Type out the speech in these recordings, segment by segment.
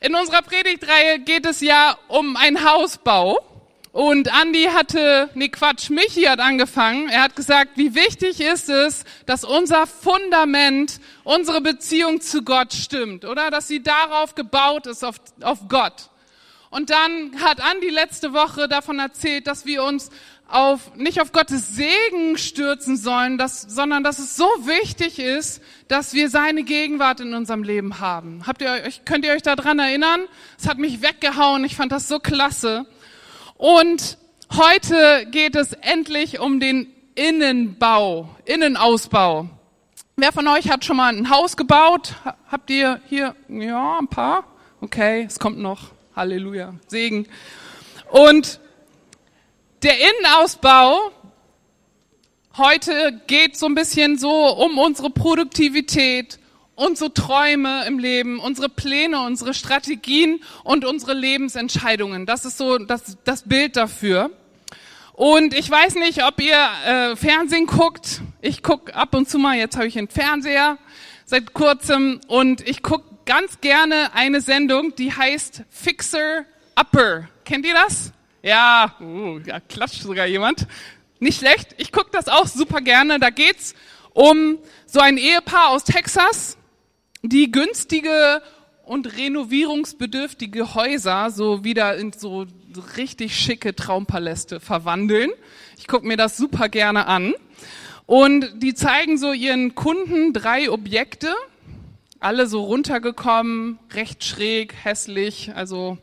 In unserer Predigtreihe geht es ja um einen Hausbau. Und Andi hatte, nee Quatsch, Michi hat angefangen. Er hat gesagt, wie wichtig ist es, dass unser Fundament, unsere Beziehung zu Gott stimmt, oder? Dass sie darauf gebaut ist, auf, auf Gott. Und dann hat Andi letzte Woche davon erzählt, dass wir uns auf, nicht auf Gottes Segen stürzen sollen, dass, sondern dass es so wichtig ist, dass wir seine Gegenwart in unserem Leben haben. Habt ihr euch, könnt ihr euch daran erinnern? Es hat mich weggehauen. Ich fand das so klasse. Und heute geht es endlich um den Innenbau, Innenausbau. Wer von euch hat schon mal ein Haus gebaut? Habt ihr hier, ja, ein paar? Okay, es kommt noch. Halleluja. Segen. Und der Innenausbau heute geht so ein bisschen so um unsere Produktivität, unsere Träume im Leben, unsere Pläne, unsere Strategien und unsere Lebensentscheidungen. Das ist so das, das Bild dafür. Und ich weiß nicht, ob ihr äh, Fernsehen guckt. Ich guck ab und zu mal, jetzt habe ich einen Fernseher seit kurzem und ich guck ganz gerne eine Sendung, die heißt Fixer Upper. Kennt ihr das? Ja, uh, ja klatscht sogar jemand. Nicht schlecht. Ich gucke das auch super gerne. Da geht's um so ein Ehepaar aus Texas, die günstige und renovierungsbedürftige Häuser so wieder in so richtig schicke Traumpaläste verwandeln. Ich gucke mir das super gerne an. Und die zeigen so ihren Kunden drei Objekte, alle so runtergekommen, recht schräg, hässlich. Also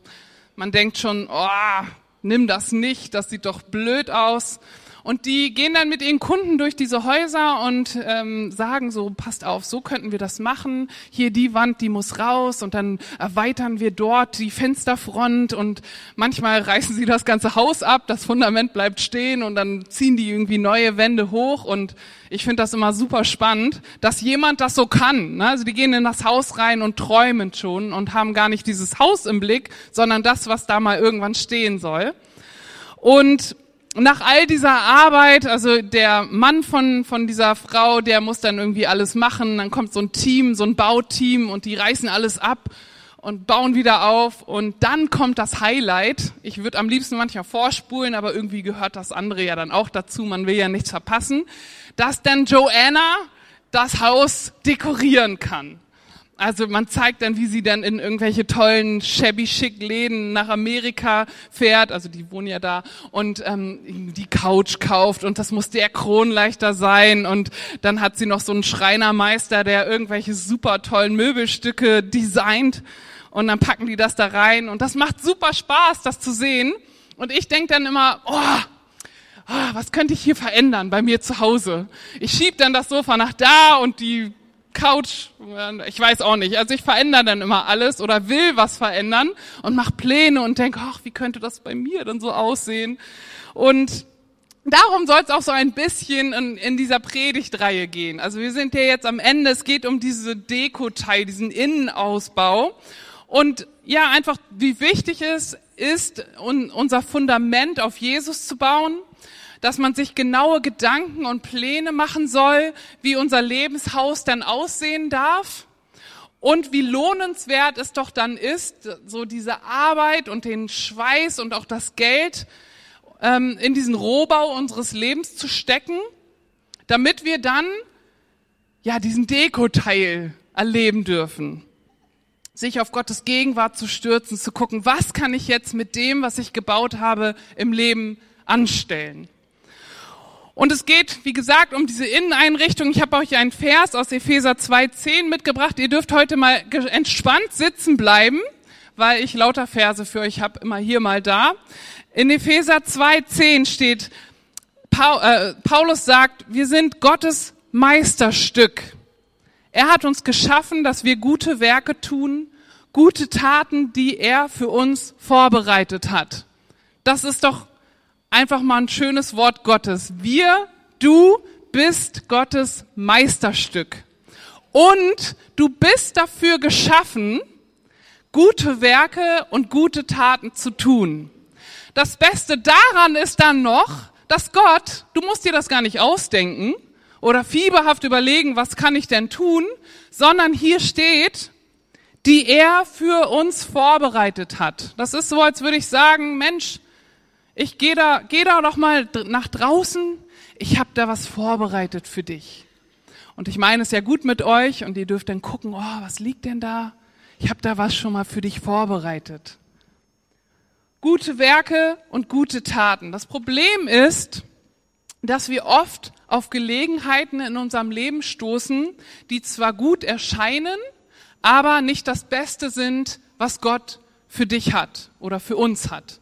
man denkt schon, oh, nimm das nicht, das sieht doch blöd aus. Und die gehen dann mit ihren Kunden durch diese Häuser und ähm, sagen so, passt auf, so könnten wir das machen. Hier die Wand, die muss raus und dann erweitern wir dort die Fensterfront und manchmal reißen sie das ganze Haus ab, das Fundament bleibt stehen und dann ziehen die irgendwie neue Wände hoch und ich finde das immer super spannend, dass jemand das so kann. Ne? Also die gehen in das Haus rein und träumen schon und haben gar nicht dieses Haus im Blick, sondern das, was da mal irgendwann stehen soll. Und nach all dieser Arbeit, also der Mann von, von dieser Frau, der muss dann irgendwie alles machen, dann kommt so ein Team, so ein Bauteam und die reißen alles ab und bauen wieder auf und dann kommt das Highlight. Ich würde am liebsten manchmal vorspulen, aber irgendwie gehört das andere ja dann auch dazu, man will ja nichts verpassen, dass dann Joanna das Haus dekorieren kann. Also man zeigt dann, wie sie dann in irgendwelche tollen shabby chic Läden nach Amerika fährt, also die wohnen ja da. Und ähm, die Couch kauft. Und das muss der Kronleichter sein. Und dann hat sie noch so einen Schreinermeister, der irgendwelche super tollen Möbelstücke designt. Und dann packen die das da rein. Und das macht super Spaß, das zu sehen. Und ich denk dann immer, oh, oh, was könnte ich hier verändern bei mir zu Hause? Ich schieb dann das Sofa nach da und die Couch, ich weiß auch nicht. Also ich verändere dann immer alles oder will was verändern und mache Pläne und denke, ach, wie könnte das bei mir dann so aussehen? Und darum soll es auch so ein bisschen in, in, dieser Predigtreihe gehen. Also wir sind ja jetzt am Ende, es geht um diese Deko-Teil, diesen Innenausbau. Und ja, einfach wie wichtig es ist, unser Fundament auf Jesus zu bauen dass man sich genaue Gedanken und Pläne machen soll, wie unser Lebenshaus dann aussehen darf und wie lohnenswert es doch dann ist, so diese Arbeit und den Schweiß und auch das Geld ähm, in diesen Rohbau unseres Lebens zu stecken, damit wir dann ja diesen Dekoteil erleben dürfen sich auf Gottes Gegenwart zu stürzen, zu gucken, was kann ich jetzt mit dem, was ich gebaut habe, im Leben anstellen. Und es geht, wie gesagt, um diese Inneneinrichtung. Ich habe euch einen Vers aus Epheser 2.10 mitgebracht. Ihr dürft heute mal entspannt sitzen bleiben, weil ich lauter Verse für euch habe, immer hier mal da. In Epheser 2.10 steht, äh, Paulus sagt, wir sind Gottes Meisterstück. Er hat uns geschaffen, dass wir gute Werke tun, gute Taten, die er für uns vorbereitet hat. Das ist doch einfach mal ein schönes Wort Gottes. Wir, du bist Gottes Meisterstück. Und du bist dafür geschaffen, gute Werke und gute Taten zu tun. Das Beste daran ist dann noch, dass Gott, du musst dir das gar nicht ausdenken oder fieberhaft überlegen, was kann ich denn tun, sondern hier steht, die er für uns vorbereitet hat. Das ist so, als würde ich sagen, Mensch, ich gehe da, geh da doch mal nach draußen, ich habe da was vorbereitet für dich. Und ich meine es ja gut mit euch und ihr dürft dann gucken, oh, was liegt denn da? Ich habe da was schon mal für dich vorbereitet. Gute Werke und gute Taten. Das Problem ist, dass wir oft auf Gelegenheiten in unserem Leben stoßen, die zwar gut erscheinen, aber nicht das Beste sind, was Gott für dich hat oder für uns hat.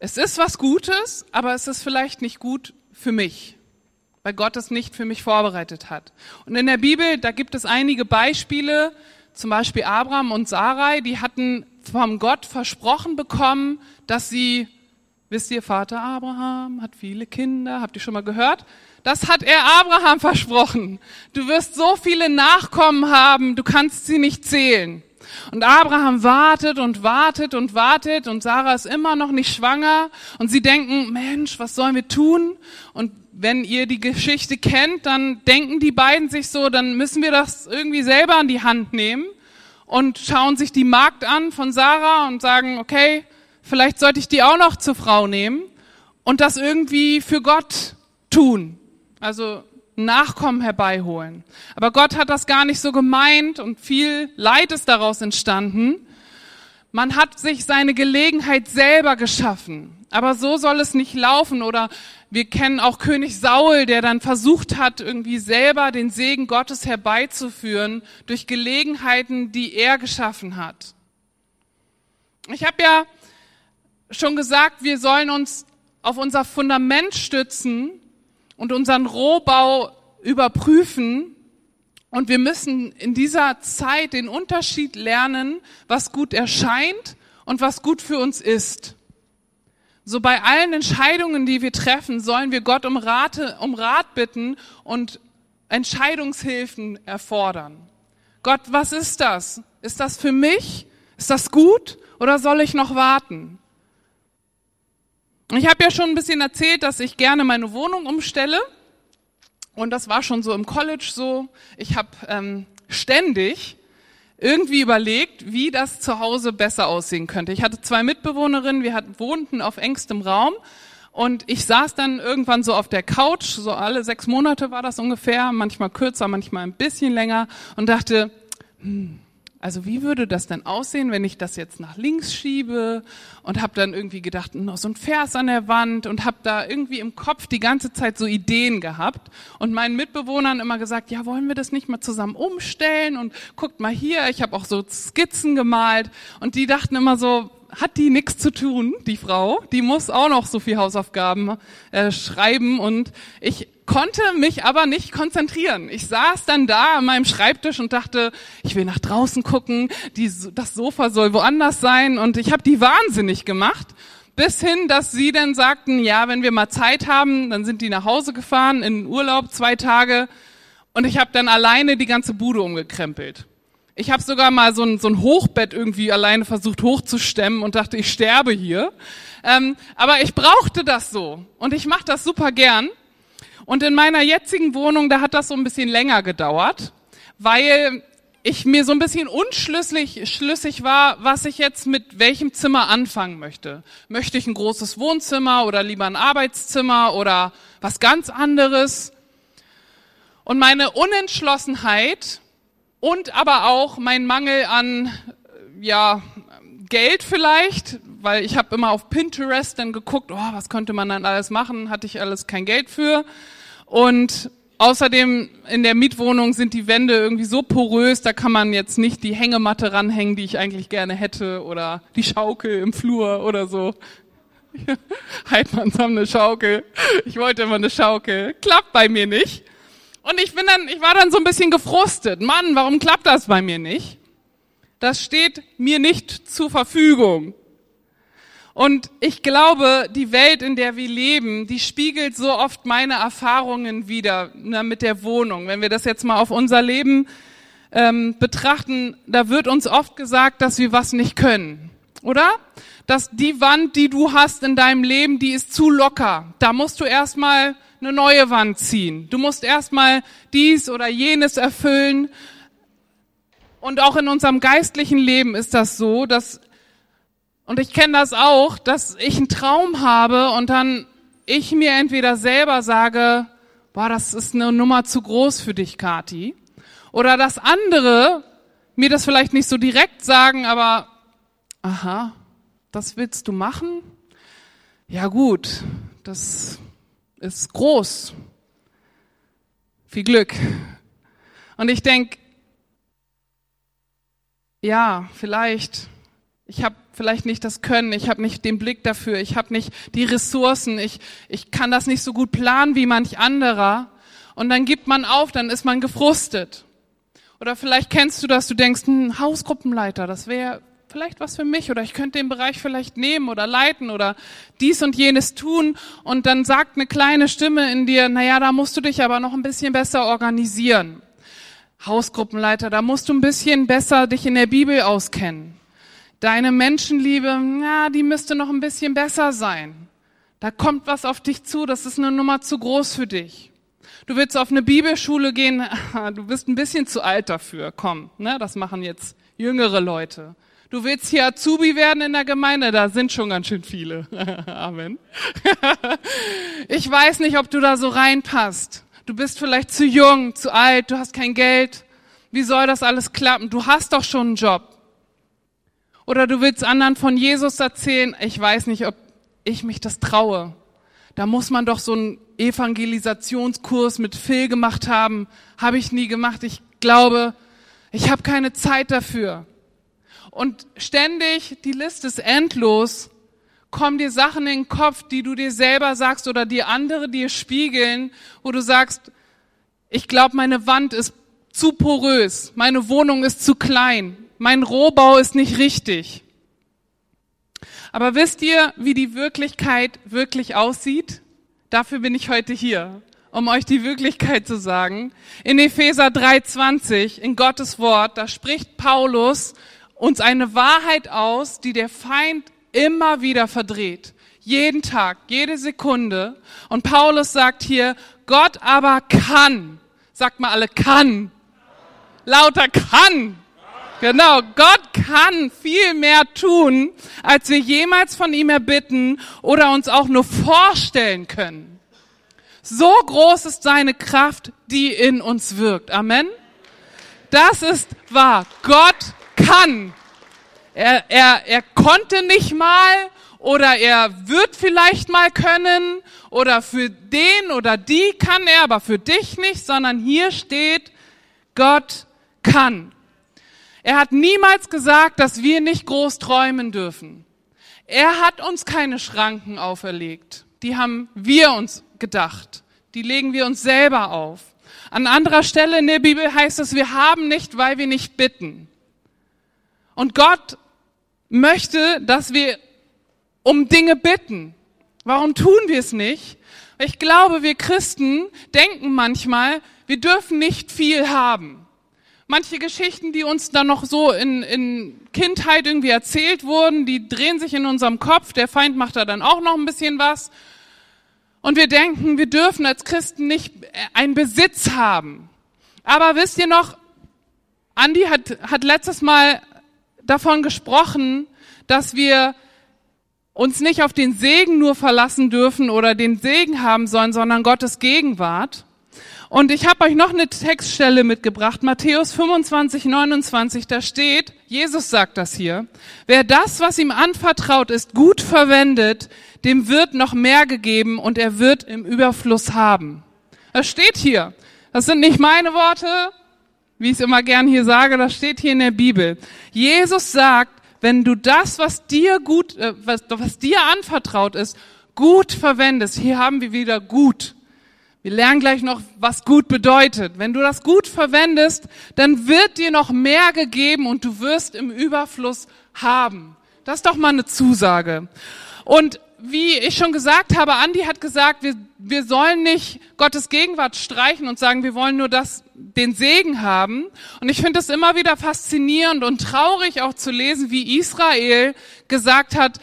Es ist was Gutes, aber es ist vielleicht nicht gut für mich, weil Gott es nicht für mich vorbereitet hat. Und in der Bibel, da gibt es einige Beispiele, zum Beispiel Abraham und Sarai, die hatten vom Gott versprochen bekommen, dass sie, wisst ihr, Vater Abraham hat viele Kinder, habt ihr schon mal gehört? Das hat er Abraham versprochen. Du wirst so viele Nachkommen haben, du kannst sie nicht zählen. Und Abraham wartet und wartet und wartet und Sarah ist immer noch nicht schwanger und sie denken, Mensch, was sollen wir tun? Und wenn ihr die Geschichte kennt, dann denken die beiden sich so, dann müssen wir das irgendwie selber an die Hand nehmen und schauen sich die Magd an von Sarah und sagen, okay, vielleicht sollte ich die auch noch zur Frau nehmen und das irgendwie für Gott tun. Also Nachkommen herbeiholen. Aber Gott hat das gar nicht so gemeint und viel Leid ist daraus entstanden. Man hat sich seine Gelegenheit selber geschaffen. Aber so soll es nicht laufen. Oder wir kennen auch König Saul, der dann versucht hat, irgendwie selber den Segen Gottes herbeizuführen durch Gelegenheiten, die er geschaffen hat. Ich habe ja schon gesagt, wir sollen uns auf unser Fundament stützen und unseren Rohbau überprüfen. Und wir müssen in dieser Zeit den Unterschied lernen, was gut erscheint und was gut für uns ist. So bei allen Entscheidungen, die wir treffen, sollen wir Gott um, Rate, um Rat bitten und Entscheidungshilfen erfordern. Gott, was ist das? Ist das für mich? Ist das gut oder soll ich noch warten? Ich habe ja schon ein bisschen erzählt, dass ich gerne meine Wohnung umstelle. Und das war schon so im College so. Ich habe ähm, ständig irgendwie überlegt, wie das zu Hause besser aussehen könnte. Ich hatte zwei Mitbewohnerinnen, wir hatten, wohnten auf engstem Raum und ich saß dann irgendwann so auf der Couch, so alle sechs Monate war das ungefähr, manchmal kürzer, manchmal ein bisschen länger und dachte, hm, also wie würde das denn aussehen, wenn ich das jetzt nach links schiebe und habe dann irgendwie gedacht, noch so ein Vers an der Wand und habe da irgendwie im Kopf die ganze Zeit so Ideen gehabt und meinen Mitbewohnern immer gesagt, ja, wollen wir das nicht mal zusammen umstellen und guckt mal hier, ich habe auch so Skizzen gemalt und die dachten immer so, hat die nichts zu tun, die Frau, die muss auch noch so viel Hausaufgaben äh, schreiben und ich konnte mich aber nicht konzentrieren. Ich saß dann da an meinem Schreibtisch und dachte, ich will nach draußen gucken, die, das Sofa soll woanders sein und ich habe die wahnsinnig gemacht. Bis hin, dass sie dann sagten, ja, wenn wir mal Zeit haben, dann sind die nach Hause gefahren in Urlaub zwei Tage und ich habe dann alleine die ganze Bude umgekrempelt. Ich habe sogar mal so ein, so ein Hochbett irgendwie alleine versucht hochzustemmen und dachte, ich sterbe hier. Ähm, aber ich brauchte das so und ich mache das super gern. Und in meiner jetzigen Wohnung, da hat das so ein bisschen länger gedauert, weil ich mir so ein bisschen unschlüssig schlüssig war, was ich jetzt mit welchem Zimmer anfangen möchte. Möchte ich ein großes Wohnzimmer oder lieber ein Arbeitszimmer oder was ganz anderes? Und meine Unentschlossenheit und aber auch mein Mangel an ja Geld vielleicht, weil ich habe immer auf Pinterest dann geguckt, oh, was könnte man dann alles machen, hatte ich alles kein Geld für. Und außerdem in der Mietwohnung sind die Wände irgendwie so porös, da kann man jetzt nicht die Hängematte ranhängen, die ich eigentlich gerne hätte, oder die Schaukel im Flur oder so. Heidmanns haben eine Schaukel. Ich wollte immer eine Schaukel. Klappt bei mir nicht. Und ich bin dann, ich war dann so ein bisschen gefrustet. Mann, warum klappt das bei mir nicht? Das steht mir nicht zur Verfügung. Und ich glaube, die Welt, in der wir leben, die spiegelt so oft meine Erfahrungen wieder ne, mit der Wohnung. Wenn wir das jetzt mal auf unser Leben ähm, betrachten, da wird uns oft gesagt, dass wir was nicht können, oder? Dass die Wand, die du hast in deinem Leben, die ist zu locker. Da musst du erstmal eine neue Wand ziehen. Du musst erstmal dies oder jenes erfüllen. Und auch in unserem geistlichen Leben ist das so, dass, und ich kenne das auch, dass ich einen Traum habe und dann ich mir entweder selber sage, boah, das ist eine Nummer zu groß für dich, Kati. Oder dass andere mir das vielleicht nicht so direkt sagen, aber, aha, das willst du machen? Ja gut, das ist groß. Viel Glück. Und ich denke, ja, vielleicht, ich habe vielleicht nicht das Können, ich habe nicht den Blick dafür, ich habe nicht die Ressourcen, ich, ich kann das nicht so gut planen wie manch anderer. Und dann gibt man auf, dann ist man gefrustet. Oder vielleicht kennst du das, du denkst, ein Hausgruppenleiter, das wäre vielleicht was für mich oder ich könnte den Bereich vielleicht nehmen oder leiten oder dies und jenes tun und dann sagt eine kleine Stimme in dir, naja, da musst du dich aber noch ein bisschen besser organisieren. Hausgruppenleiter, da musst du ein bisschen besser dich in der Bibel auskennen. Deine Menschenliebe, ja, die müsste noch ein bisschen besser sein. Da kommt was auf dich zu, das ist eine Nummer zu groß für dich. Du willst auf eine Bibelschule gehen, du bist ein bisschen zu alt dafür. Komm, ne, das machen jetzt jüngere Leute. Du willst hier Azubi werden in der Gemeinde, da sind schon ganz schön viele. Amen. ich weiß nicht, ob du da so reinpasst. Du bist vielleicht zu jung, zu alt, du hast kein Geld. Wie soll das alles klappen? Du hast doch schon einen Job. Oder du willst anderen von Jesus erzählen, ich weiß nicht, ob ich mich das traue. Da muss man doch so einen Evangelisationskurs mit Phil gemacht haben. Habe ich nie gemacht. Ich glaube, ich habe keine Zeit dafür. Und ständig, die Liste ist endlos, kommen dir Sachen in den Kopf, die du dir selber sagst oder die andere dir spiegeln, wo du sagst, ich glaube, meine Wand ist zu porös, meine Wohnung ist zu klein, mein Rohbau ist nicht richtig. Aber wisst ihr, wie die Wirklichkeit wirklich aussieht? Dafür bin ich heute hier, um euch die Wirklichkeit zu sagen. In Epheser 3:20, in Gottes Wort, da spricht Paulus uns eine Wahrheit aus, die der Feind immer wieder verdreht. Jeden Tag, jede Sekunde. Und Paulus sagt hier, Gott aber kann. Sagt mal alle, kann. Lauter kann. Genau, Gott kann viel mehr tun, als wir jemals von ihm erbitten oder uns auch nur vorstellen können. So groß ist seine Kraft, die in uns wirkt. Amen. Das ist wahr. Gott kann. Er, er, er konnte nicht mal oder er wird vielleicht mal können oder für den oder die kann er, aber für dich nicht, sondern hier steht, Gott kann. Er hat niemals gesagt, dass wir nicht groß träumen dürfen. Er hat uns keine Schranken auferlegt. Die haben wir uns gedacht. Die legen wir uns selber auf. An anderer Stelle in der Bibel heißt es, wir haben nicht, weil wir nicht bitten. Und Gott möchte, dass wir um Dinge bitten. Warum tun wir es nicht? Ich glaube, wir Christen denken manchmal, wir dürfen nicht viel haben. Manche Geschichten, die uns dann noch so in, in Kindheit irgendwie erzählt wurden, die drehen sich in unserem Kopf. Der Feind macht da dann auch noch ein bisschen was. Und wir denken, wir dürfen als Christen nicht einen Besitz haben. Aber wisst ihr noch, Andi hat, hat letztes Mal davon gesprochen, dass wir uns nicht auf den Segen nur verlassen dürfen oder den Segen haben sollen, sondern Gottes Gegenwart. Und ich habe euch noch eine Textstelle mitgebracht, Matthäus 25, 29, da steht, Jesus sagt das hier, wer das, was ihm anvertraut ist, gut verwendet, dem wird noch mehr gegeben und er wird im Überfluss haben. Das steht hier. Das sind nicht meine Worte, wie ich es immer gern hier sage, das steht hier in der Bibel. Jesus sagt, wenn du das, was dir gut, äh, was, was dir anvertraut ist, gut verwendest, hier haben wir wieder gut. Wir lernen gleich noch, was gut bedeutet. Wenn du das gut verwendest, dann wird dir noch mehr gegeben und du wirst im Überfluss haben. Das ist doch mal eine Zusage. Und wie ich schon gesagt habe, Andi hat gesagt, wir, wir sollen nicht Gottes Gegenwart streichen und sagen, wir wollen nur das, den Segen haben. Und ich finde es immer wieder faszinierend und traurig auch zu lesen, wie Israel gesagt hat,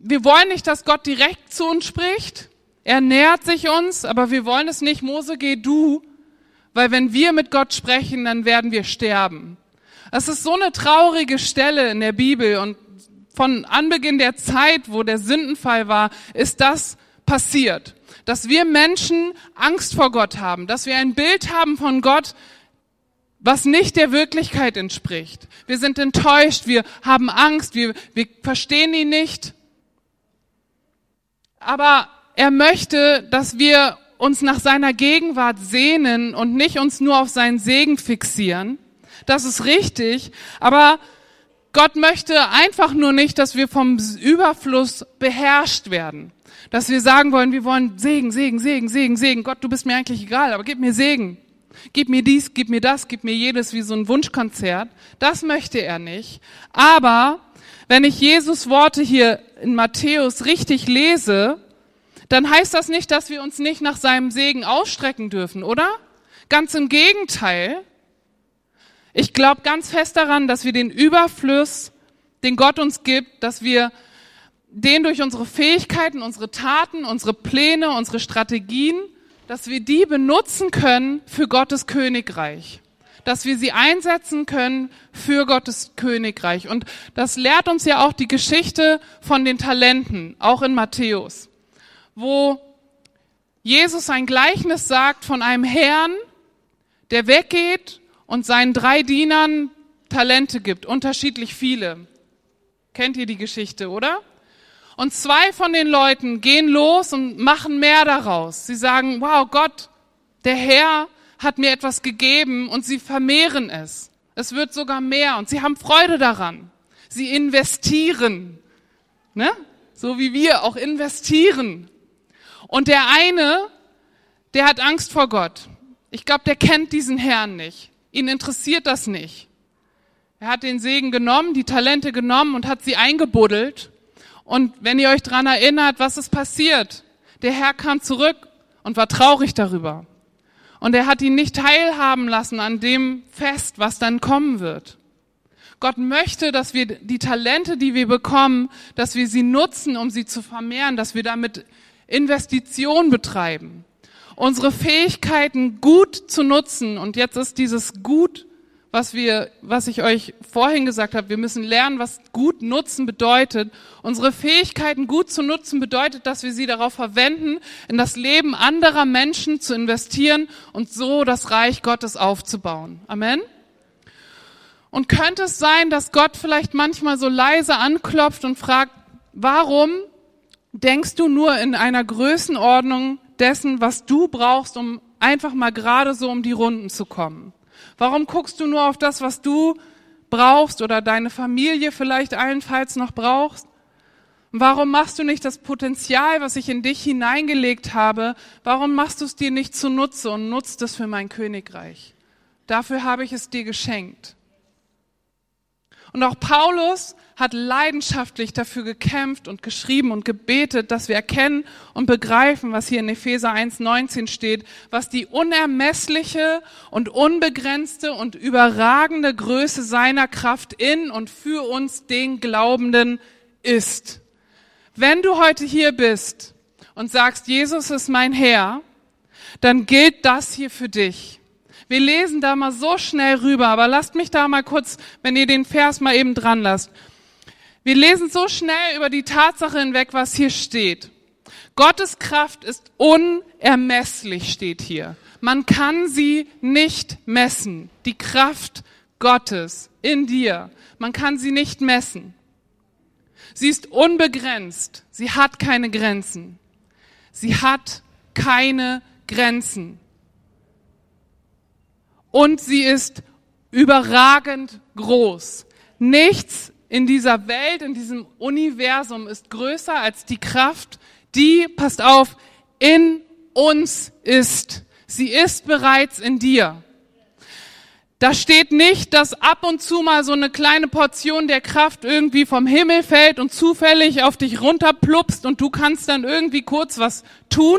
wir wollen nicht, dass Gott direkt zu uns spricht. Er nähert sich uns, aber wir wollen es nicht. Mose, geh du, weil wenn wir mit Gott sprechen, dann werden wir sterben. Es ist so eine traurige Stelle in der Bibel und von Anbeginn der Zeit, wo der Sündenfall war, ist das passiert. Dass wir Menschen Angst vor Gott haben, dass wir ein Bild haben von Gott, was nicht der Wirklichkeit entspricht. Wir sind enttäuscht, wir haben Angst, wir, wir verstehen ihn nicht. Aber er möchte, dass wir uns nach seiner Gegenwart sehnen und nicht uns nur auf seinen Segen fixieren. Das ist richtig. Aber Gott möchte einfach nur nicht, dass wir vom Überfluss beherrscht werden. Dass wir sagen wollen, wir wollen Segen, Segen, Segen, Segen, Segen. Gott, du bist mir eigentlich egal, aber gib mir Segen. Gib mir dies, gib mir das, gib mir jedes wie so ein Wunschkonzert. Das möchte er nicht. Aber wenn ich Jesus Worte hier in Matthäus richtig lese, dann heißt das nicht, dass wir uns nicht nach seinem Segen ausstrecken dürfen, oder? Ganz im Gegenteil. Ich glaube ganz fest daran, dass wir den Überfluss, den Gott uns gibt, dass wir den durch unsere Fähigkeiten, unsere Taten, unsere Pläne, unsere Strategien, dass wir die benutzen können für Gottes Königreich. Dass wir sie einsetzen können für Gottes Königreich. Und das lehrt uns ja auch die Geschichte von den Talenten, auch in Matthäus, wo Jesus ein Gleichnis sagt von einem Herrn, der weggeht und seinen drei Dienern Talente gibt, unterschiedlich viele. Kennt ihr die Geschichte, oder? Und zwei von den Leuten gehen los und machen mehr daraus. Sie sagen, wow, Gott, der Herr hat mir etwas gegeben und sie vermehren es. Es wird sogar mehr und sie haben Freude daran. Sie investieren, ne? so wie wir auch investieren. Und der eine, der hat Angst vor Gott. Ich glaube, der kennt diesen Herrn nicht. Ihn interessiert das nicht. Er hat den Segen genommen, die Talente genommen und hat sie eingebuddelt. Und wenn ihr euch dran erinnert, was ist passiert? Der Herr kam zurück und war traurig darüber. Und er hat ihn nicht teilhaben lassen an dem Fest, was dann kommen wird. Gott möchte, dass wir die Talente, die wir bekommen, dass wir sie nutzen, um sie zu vermehren, dass wir damit Investition betreiben unsere Fähigkeiten gut zu nutzen. Und jetzt ist dieses Gut, was wir, was ich euch vorhin gesagt habe, wir müssen lernen, was gut nutzen bedeutet. Unsere Fähigkeiten gut zu nutzen bedeutet, dass wir sie darauf verwenden, in das Leben anderer Menschen zu investieren und so das Reich Gottes aufzubauen. Amen. Und könnte es sein, dass Gott vielleicht manchmal so leise anklopft und fragt, warum denkst du nur in einer Größenordnung dessen, was du brauchst, um einfach mal gerade so um die Runden zu kommen? Warum guckst du nur auf das, was du brauchst oder deine Familie vielleicht allenfalls noch brauchst? Warum machst du nicht das Potenzial, was ich in dich hineingelegt habe, warum machst du es dir nicht zunutze und nutzt es für mein Königreich? Dafür habe ich es dir geschenkt. Und auch Paulus hat leidenschaftlich dafür gekämpft und geschrieben und gebetet, dass wir erkennen und begreifen, was hier in Epheser 1.19 steht, was die unermessliche und unbegrenzte und überragende Größe seiner Kraft in und für uns den Glaubenden ist. Wenn du heute hier bist und sagst, Jesus ist mein Herr, dann gilt das hier für dich. Wir lesen da mal so schnell rüber, aber lasst mich da mal kurz, wenn ihr den Vers mal eben dran lasst. Wir lesen so schnell über die Tatsache hinweg, was hier steht. Gottes Kraft ist unermesslich, steht hier. Man kann sie nicht messen. Die Kraft Gottes in dir. Man kann sie nicht messen. Sie ist unbegrenzt. Sie hat keine Grenzen. Sie hat keine Grenzen. Und sie ist überragend groß. Nichts in dieser Welt, in diesem Universum ist größer als die Kraft, die, passt auf, in uns ist. Sie ist bereits in dir. Da steht nicht, dass ab und zu mal so eine kleine Portion der Kraft irgendwie vom Himmel fällt und zufällig auf dich runterplupst und du kannst dann irgendwie kurz was tun.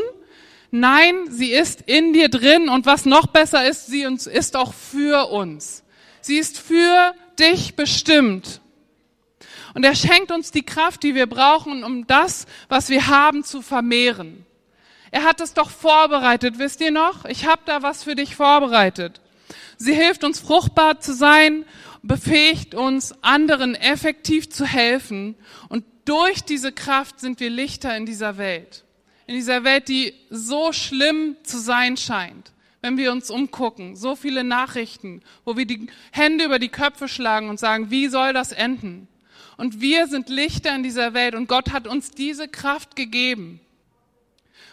Nein, sie ist in dir drin und was noch besser ist, sie ist auch für uns. Sie ist für dich bestimmt. Und er schenkt uns die Kraft, die wir brauchen, um das, was wir haben, zu vermehren. Er hat es doch vorbereitet, wisst ihr noch? Ich habe da was für dich vorbereitet. Sie hilft uns fruchtbar zu sein befähigt uns, anderen effektiv zu helfen. Und durch diese Kraft sind wir Lichter in dieser Welt. In dieser Welt, die so schlimm zu sein scheint. Wenn wir uns umgucken, so viele Nachrichten, wo wir die Hände über die Köpfe schlagen und sagen, wie soll das enden? Und wir sind Lichter in dieser Welt und Gott hat uns diese Kraft gegeben.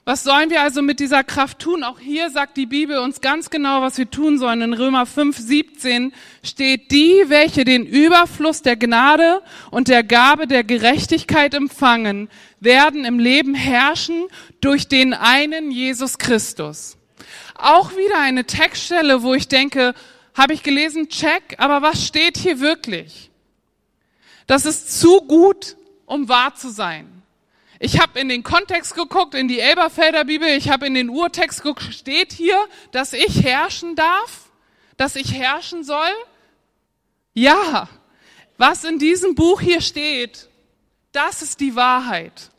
Was sollen wir also mit dieser Kraft tun? Auch hier sagt die Bibel uns ganz genau, was wir tun sollen. In Römer 5, 17 steht, die, welche den Überfluss der Gnade und der Gabe der Gerechtigkeit empfangen, werden im Leben herrschen durch den einen Jesus Christus. Auch wieder eine Textstelle, wo ich denke, habe ich gelesen, check, aber was steht hier wirklich? Das ist zu gut, um wahr zu sein. Ich habe in den Kontext geguckt, in die Elberfelder Bibel, ich habe in den Urtext geguckt, steht hier, dass ich herrschen darf, dass ich herrschen soll? Ja, was in diesem Buch hier steht, das ist die Wahrheit.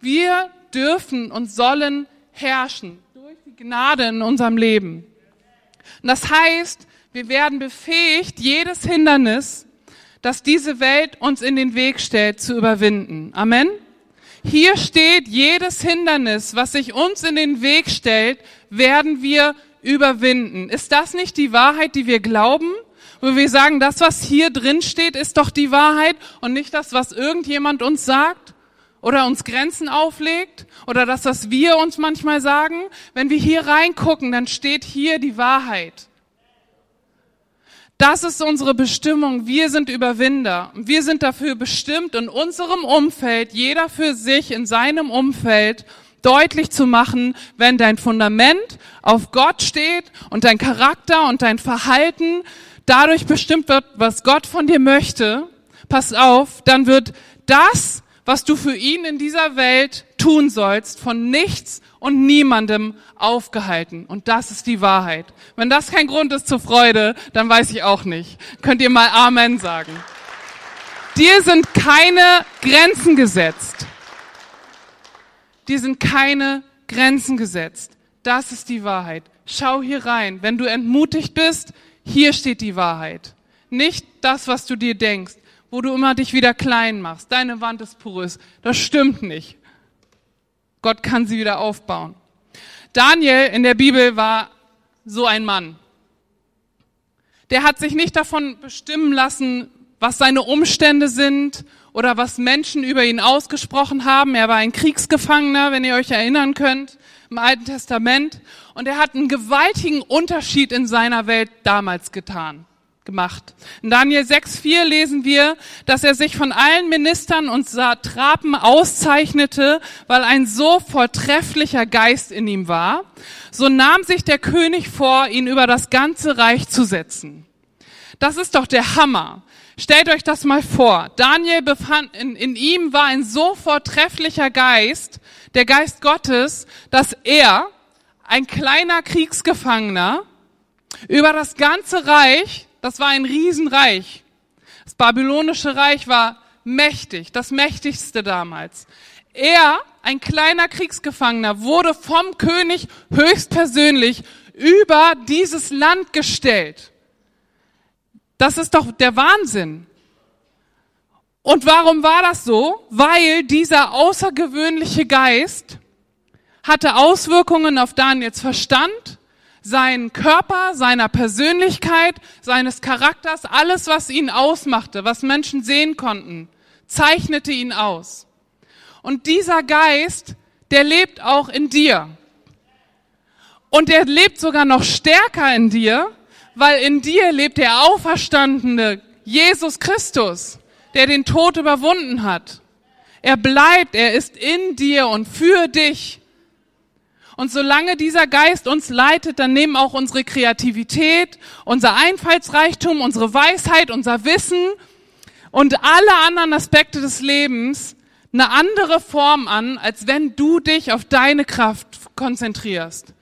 Wir dürfen und sollen herrschen durch die Gnade in unserem Leben. Und das heißt, wir werden befähigt, jedes Hindernis, das diese Welt uns in den Weg stellt, zu überwinden. Amen. Hier steht, jedes Hindernis, was sich uns in den Weg stellt, werden wir überwinden. Ist das nicht die Wahrheit, die wir glauben? Wo wir sagen, das, was hier drin steht, ist doch die Wahrheit und nicht das, was irgendjemand uns sagt oder uns Grenzen auflegt oder das, was wir uns manchmal sagen. Wenn wir hier reingucken, dann steht hier die Wahrheit. Das ist unsere Bestimmung. Wir sind Überwinder. Wir sind dafür bestimmt, in unserem Umfeld, jeder für sich, in seinem Umfeld, deutlich zu machen, wenn dein Fundament auf Gott steht und dein Charakter und dein Verhalten dadurch bestimmt wird, was Gott von dir möchte, pass auf, dann wird das, was du für ihn in dieser Welt tun sollst, von nichts und niemandem aufgehalten. Und das ist die Wahrheit. Wenn das kein Grund ist zur Freude, dann weiß ich auch nicht. Könnt ihr mal Amen sagen. Dir sind keine Grenzen gesetzt. Dir sind keine Grenzen gesetzt. Das ist die Wahrheit. Schau hier rein. Wenn du entmutigt bist, hier steht die Wahrheit. Nicht das, was du dir denkst, wo du immer dich wieder klein machst. Deine Wand ist porös. Das stimmt nicht. Gott kann sie wieder aufbauen. Daniel in der Bibel war so ein Mann. Der hat sich nicht davon bestimmen lassen, was seine Umstände sind oder was Menschen über ihn ausgesprochen haben. Er war ein Kriegsgefangener, wenn ihr euch erinnern könnt, im Alten Testament. Und er hat einen gewaltigen Unterschied in seiner Welt damals getan gemacht. In Daniel 6,4 lesen wir, dass er sich von allen Ministern und Satrapen auszeichnete, weil ein so vortrefflicher Geist in ihm war. So nahm sich der König vor, ihn über das ganze Reich zu setzen. Das ist doch der Hammer. Stellt euch das mal vor. Daniel befand, in, in ihm war ein so vortrefflicher Geist, der Geist Gottes, dass er, ein kleiner Kriegsgefangener, über das ganze Reich das war ein Riesenreich. Das babylonische Reich war mächtig, das mächtigste damals. Er, ein kleiner Kriegsgefangener, wurde vom König höchstpersönlich über dieses Land gestellt. Das ist doch der Wahnsinn. Und warum war das so? Weil dieser außergewöhnliche Geist hatte Auswirkungen auf Daniels Verstand, seinen Körper, seiner Persönlichkeit, seines Charakters, alles, was ihn ausmachte, was Menschen sehen konnten, zeichnete ihn aus. Und dieser Geist, der lebt auch in dir. Und er lebt sogar noch stärker in dir, weil in dir lebt der auferstandene Jesus Christus, der den Tod überwunden hat. Er bleibt, er ist in dir und für dich. Und solange dieser Geist uns leitet, dann nehmen auch unsere Kreativität, unser Einfallsreichtum, unsere Weisheit, unser Wissen und alle anderen Aspekte des Lebens eine andere Form an, als wenn du dich auf deine Kraft konzentrierst,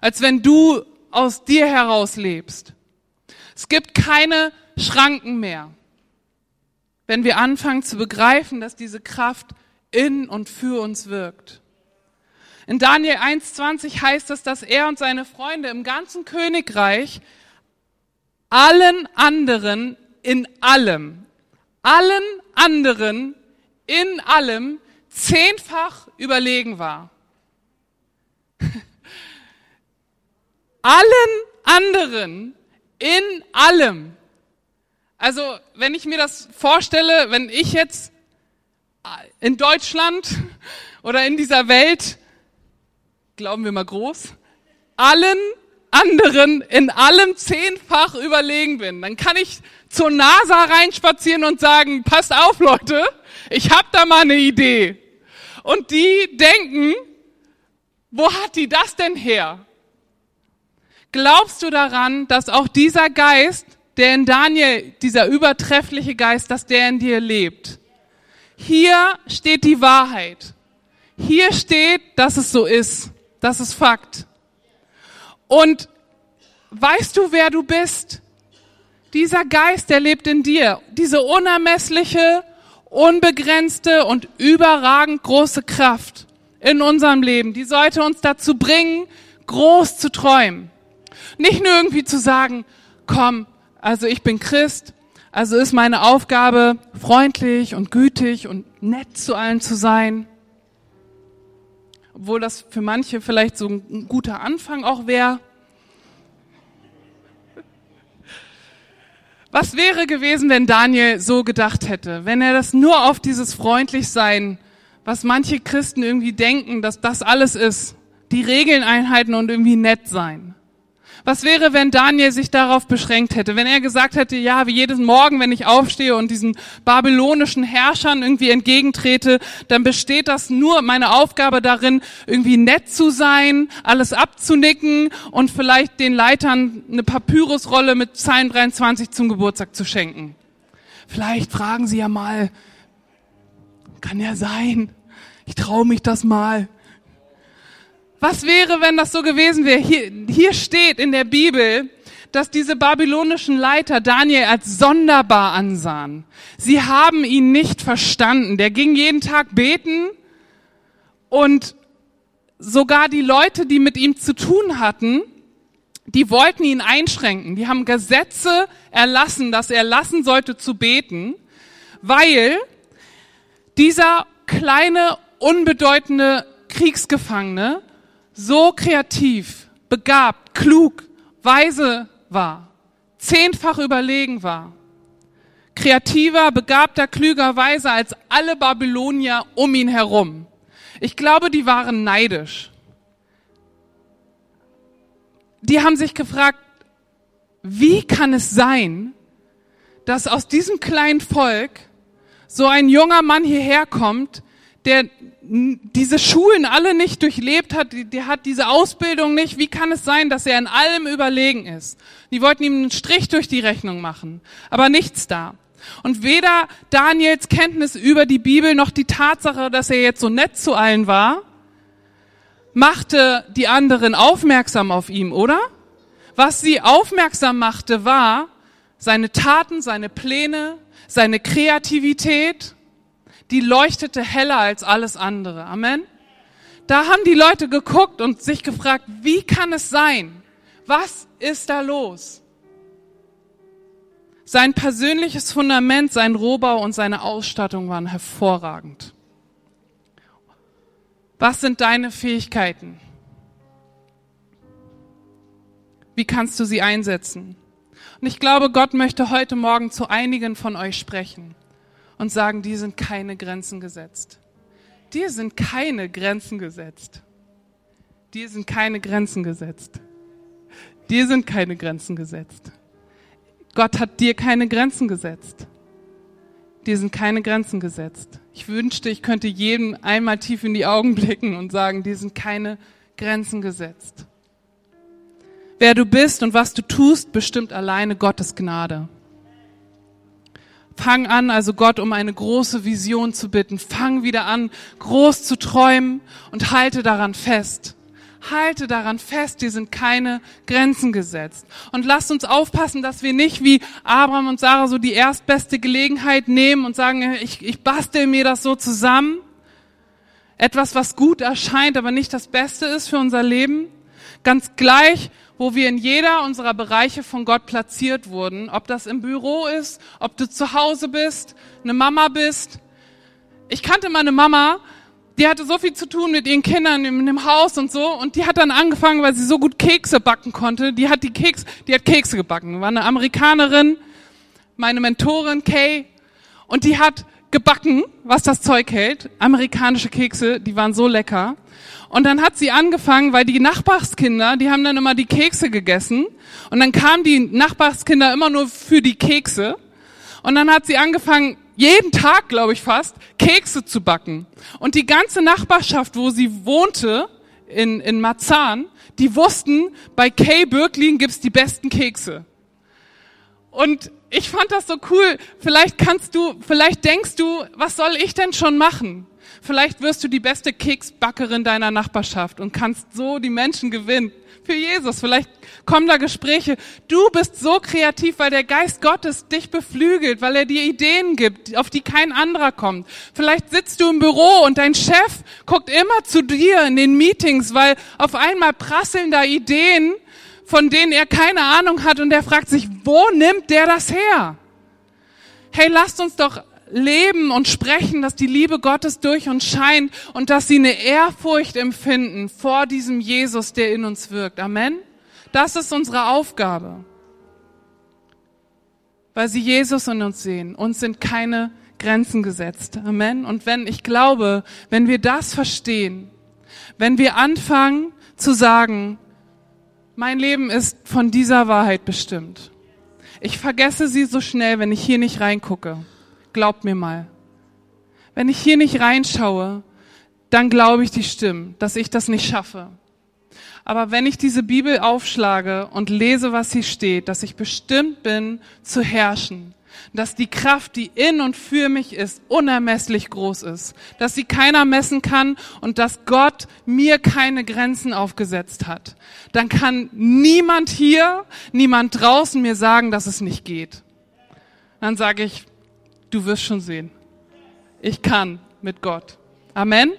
als wenn du aus dir heraus lebst. Es gibt keine Schranken mehr, wenn wir anfangen zu begreifen, dass diese Kraft in und für uns wirkt. In Daniel 1.20 heißt es, dass er und seine Freunde im ganzen Königreich allen anderen in allem, allen anderen in allem zehnfach überlegen war. allen anderen in allem. Also, wenn ich mir das vorstelle, wenn ich jetzt in Deutschland oder in dieser Welt, glauben wir mal groß, allen anderen in allem zehnfach überlegen bin, dann kann ich zur NASA reinspazieren und sagen, passt auf Leute, ich hab da mal eine Idee. Und die denken, wo hat die das denn her? Glaubst du daran, dass auch dieser Geist, der in Daniel, dieser übertreffliche Geist, dass der in dir lebt? Hier steht die Wahrheit. Hier steht, dass es so ist. Das ist Fakt. Und weißt du, wer du bist? Dieser Geist, der lebt in dir. Diese unermessliche, unbegrenzte und überragend große Kraft in unserem Leben, die sollte uns dazu bringen, groß zu träumen. Nicht nur irgendwie zu sagen, komm, also ich bin Christ, also ist meine Aufgabe, freundlich und gütig und nett zu allen zu sein. Obwohl das für manche vielleicht so ein guter Anfang auch wäre. Was wäre gewesen, wenn Daniel so gedacht hätte? Wenn er das nur auf dieses Freundlichsein, was manche Christen irgendwie denken, dass das alles ist, die Regeln einhalten und irgendwie nett sein. Was wäre, wenn Daniel sich darauf beschränkt hätte? Wenn er gesagt hätte, ja, wie jedes Morgen, wenn ich aufstehe und diesen babylonischen Herrschern irgendwie entgegentrete, dann besteht das nur meine Aufgabe darin, irgendwie nett zu sein, alles abzunicken und vielleicht den Leitern eine Papyrusrolle mit Psalm 23 zum Geburtstag zu schenken. Vielleicht fragen sie ja mal, kann ja sein, ich traue mich das mal. Was wäre, wenn das so gewesen wäre? Hier, hier steht in der Bibel, dass diese babylonischen Leiter Daniel als sonderbar ansahen. Sie haben ihn nicht verstanden. Der ging jeden Tag beten und sogar die Leute, die mit ihm zu tun hatten, die wollten ihn einschränken. Die haben Gesetze erlassen, dass er lassen sollte zu beten, weil dieser kleine, unbedeutende Kriegsgefangene so kreativ, begabt, klug, weise war, zehnfach überlegen war, kreativer, begabter, klüger, weiser als alle Babylonier um ihn herum. Ich glaube, die waren neidisch. Die haben sich gefragt, wie kann es sein, dass aus diesem kleinen Volk so ein junger Mann hierher kommt, der diese Schulen alle nicht durchlebt hat, der hat diese Ausbildung nicht. Wie kann es sein, dass er in allem überlegen ist? Die wollten ihm einen Strich durch die Rechnung machen, aber nichts da. Und weder Daniels Kenntnis über die Bibel noch die Tatsache, dass er jetzt so nett zu allen war, machte die anderen aufmerksam auf ihm, oder? Was sie aufmerksam machte, war seine Taten, seine Pläne, seine Kreativität, die leuchtete heller als alles andere. Amen. Da haben die Leute geguckt und sich gefragt, wie kann es sein? Was ist da los? Sein persönliches Fundament, sein Rohbau und seine Ausstattung waren hervorragend. Was sind deine Fähigkeiten? Wie kannst du sie einsetzen? Und ich glaube, Gott möchte heute Morgen zu einigen von euch sprechen und sagen, dir sind keine Grenzen gesetzt. Dir sind keine Grenzen gesetzt. Dir sind keine Grenzen gesetzt. Dir sind keine Grenzen gesetzt. Gott hat dir keine Grenzen gesetzt. Dir sind keine Grenzen gesetzt. Ich wünschte, ich könnte jedem einmal tief in die Augen blicken und sagen, dir sind keine Grenzen gesetzt. Wer du bist und was du tust, bestimmt alleine Gottes Gnade. Fang an, also Gott um eine große Vision zu bitten. Fang wieder an, groß zu träumen und halte daran fest. Halte daran fest, dir sind keine Grenzen gesetzt. Und lasst uns aufpassen, dass wir nicht wie Abraham und Sarah so die erstbeste Gelegenheit nehmen und sagen, ich, ich bastel mir das so zusammen. Etwas, was gut erscheint, aber nicht das Beste ist für unser Leben. Ganz gleich, wo wir in jeder unserer Bereiche von Gott platziert wurden, ob das im Büro ist, ob du zu Hause bist, eine Mama bist. Ich kannte meine Mama, die hatte so viel zu tun mit ihren Kindern in dem Haus und so. Und die hat dann angefangen, weil sie so gut Kekse backen konnte, die hat die Keks, die hat Kekse gebacken, war eine Amerikanerin, meine Mentorin Kay. Und die hat gebacken, was das Zeug hält. Amerikanische Kekse, die waren so lecker. Und dann hat sie angefangen, weil die Nachbarskinder, die haben dann immer die Kekse gegessen. Und dann kamen die Nachbarskinder immer nur für die Kekse. Und dann hat sie angefangen, jeden Tag, glaube ich fast, Kekse zu backen. Und die ganze Nachbarschaft, wo sie wohnte, in, in Marzahn, die wussten, bei Kay Birklin gibt's die besten Kekse. Und ich fand das so cool. Vielleicht kannst du, vielleicht denkst du, was soll ich denn schon machen? Vielleicht wirst du die beste Keksbackerin deiner Nachbarschaft und kannst so die Menschen gewinnen für Jesus. Vielleicht kommen da Gespräche. Du bist so kreativ, weil der Geist Gottes dich beflügelt, weil er dir Ideen gibt, auf die kein anderer kommt. Vielleicht sitzt du im Büro und dein Chef guckt immer zu dir in den Meetings, weil auf einmal prasseln da Ideen, von denen er keine Ahnung hat und er fragt sich, wo nimmt der das her? Hey, lasst uns doch leben und sprechen, dass die Liebe Gottes durch uns scheint und dass sie eine Ehrfurcht empfinden vor diesem Jesus, der in uns wirkt. Amen. Das ist unsere Aufgabe. Weil sie Jesus in uns sehen. Uns sind keine Grenzen gesetzt. Amen. Und wenn ich glaube, wenn wir das verstehen, wenn wir anfangen zu sagen, mein Leben ist von dieser Wahrheit bestimmt. Ich vergesse sie so schnell, wenn ich hier nicht reingucke. Glaubt mir mal. Wenn ich hier nicht reinschaue, dann glaube ich die Stimmen, dass ich das nicht schaffe. Aber wenn ich diese Bibel aufschlage und lese, was hier steht, dass ich bestimmt bin zu herrschen, dass die Kraft, die in und für mich ist, unermesslich groß ist, dass sie keiner messen kann und dass Gott mir keine Grenzen aufgesetzt hat, dann kann niemand hier, niemand draußen mir sagen, dass es nicht geht. Dann sage ich, du wirst schon sehen. Ich kann mit Gott. Amen.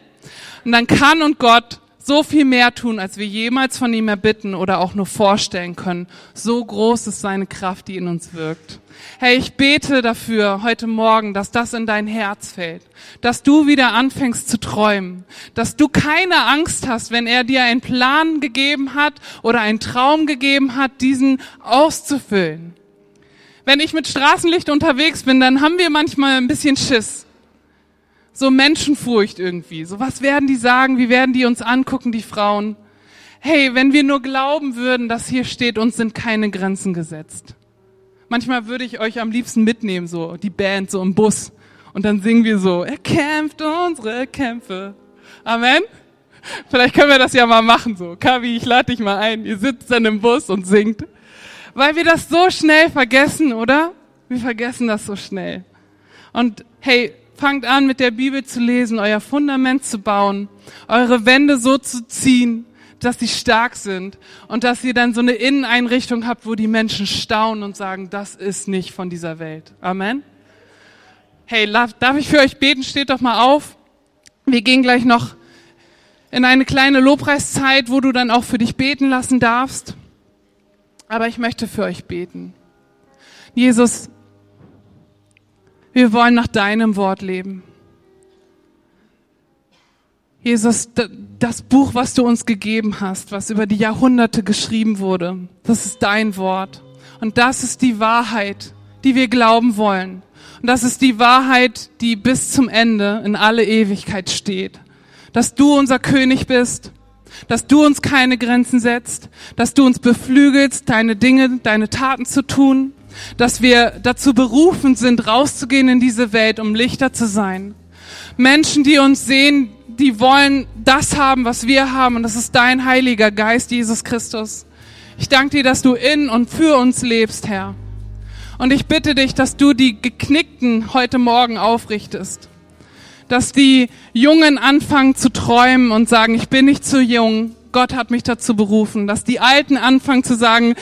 Und dann kann und Gott so viel mehr tun, als wir jemals von ihm erbitten oder auch nur vorstellen können. So groß ist seine Kraft, die in uns wirkt. Hey, ich bete dafür heute Morgen, dass das in dein Herz fällt, dass du wieder anfängst zu träumen, dass du keine Angst hast, wenn er dir einen Plan gegeben hat oder einen Traum gegeben hat, diesen auszufüllen. Wenn ich mit Straßenlicht unterwegs bin, dann haben wir manchmal ein bisschen Schiss so Menschenfurcht irgendwie. So was werden die sagen? Wie werden die uns angucken, die Frauen? Hey, wenn wir nur glauben würden, dass hier steht, uns sind keine Grenzen gesetzt. Manchmal würde ich euch am liebsten mitnehmen, so die Band so im Bus. Und dann singen wir so, er kämpft unsere Kämpfe. Amen. Vielleicht können wir das ja mal machen, so. Kavi, ich lade dich mal ein. Ihr sitzt dann im Bus und singt. Weil wir das so schnell vergessen, oder? Wir vergessen das so schnell. Und hey, fangt an, mit der Bibel zu lesen, euer Fundament zu bauen, eure Wände so zu ziehen, dass sie stark sind und dass ihr dann so eine Inneneinrichtung habt, wo die Menschen staunen und sagen, das ist nicht von dieser Welt. Amen. Hey, darf ich für euch beten? Steht doch mal auf. Wir gehen gleich noch in eine kleine Lobpreiszeit, wo du dann auch für dich beten lassen darfst. Aber ich möchte für euch beten. Jesus, wir wollen nach deinem Wort leben. Jesus, das Buch, was du uns gegeben hast, was über die Jahrhunderte geschrieben wurde, das ist dein Wort. Und das ist die Wahrheit, die wir glauben wollen. Und das ist die Wahrheit, die bis zum Ende in alle Ewigkeit steht. Dass du unser König bist, dass du uns keine Grenzen setzt, dass du uns beflügelst, deine Dinge, deine Taten zu tun, dass wir dazu berufen sind, rauszugehen in diese Welt, um Lichter zu sein. Menschen, die uns sehen, die wollen das haben, was wir haben, und das ist dein Heiliger Geist, Jesus Christus. Ich danke dir, dass du in und für uns lebst, Herr. Und ich bitte dich, dass du die Geknickten heute Morgen aufrichtest. Dass die Jungen anfangen zu träumen und sagen, ich bin nicht zu jung, Gott hat mich dazu berufen. Dass die Alten anfangen zu sagen,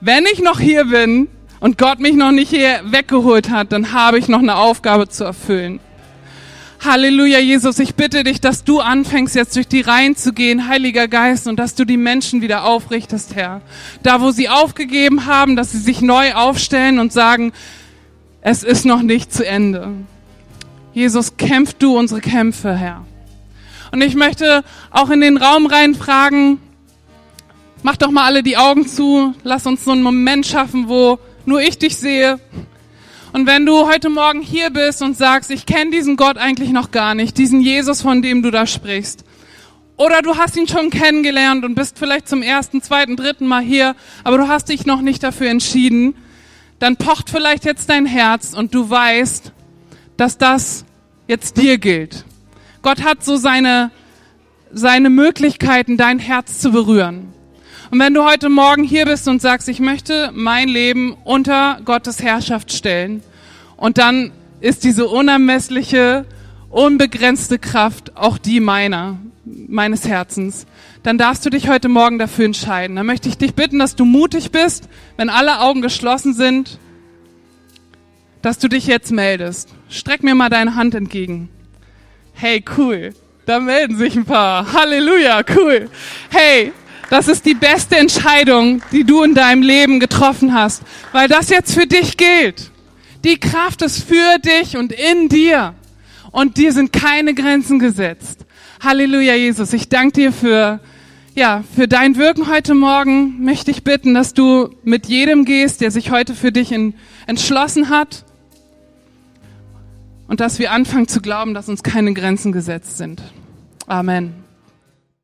wenn ich noch hier bin, und Gott mich noch nicht hier weggeholt hat, dann habe ich noch eine Aufgabe zu erfüllen. Halleluja, Jesus, ich bitte dich, dass du anfängst, jetzt durch die Reihen zu gehen, Heiliger Geist, und dass du die Menschen wieder aufrichtest, Herr. Da, wo sie aufgegeben haben, dass sie sich neu aufstellen und sagen, es ist noch nicht zu Ende. Jesus, kämpf du unsere Kämpfe, Herr. Und ich möchte auch in den Raum reinfragen, mach doch mal alle die Augen zu, lass uns so einen Moment schaffen, wo nur ich dich sehe. Und wenn du heute Morgen hier bist und sagst, ich kenne diesen Gott eigentlich noch gar nicht, diesen Jesus, von dem du da sprichst, oder du hast ihn schon kennengelernt und bist vielleicht zum ersten, zweiten, dritten Mal hier, aber du hast dich noch nicht dafür entschieden, dann pocht vielleicht jetzt dein Herz und du weißt, dass das jetzt dir gilt. Gott hat so seine, seine Möglichkeiten, dein Herz zu berühren. Und wenn du heute Morgen hier bist und sagst, ich möchte mein Leben unter Gottes Herrschaft stellen, und dann ist diese unermessliche, unbegrenzte Kraft auch die meiner, meines Herzens, dann darfst du dich heute Morgen dafür entscheiden. Dann möchte ich dich bitten, dass du mutig bist, wenn alle Augen geschlossen sind, dass du dich jetzt meldest. Streck mir mal deine Hand entgegen. Hey, cool. Da melden sich ein paar. Halleluja, cool. Hey, das ist die beste Entscheidung, die du in deinem Leben getroffen hast, weil das jetzt für dich gilt. Die Kraft ist für dich und in dir. Und dir sind keine Grenzen gesetzt. Halleluja, Jesus. Ich danke dir für, ja, für dein Wirken heute Morgen. Möchte ich bitten, dass du mit jedem gehst, der sich heute für dich in, entschlossen hat. Und dass wir anfangen zu glauben, dass uns keine Grenzen gesetzt sind. Amen.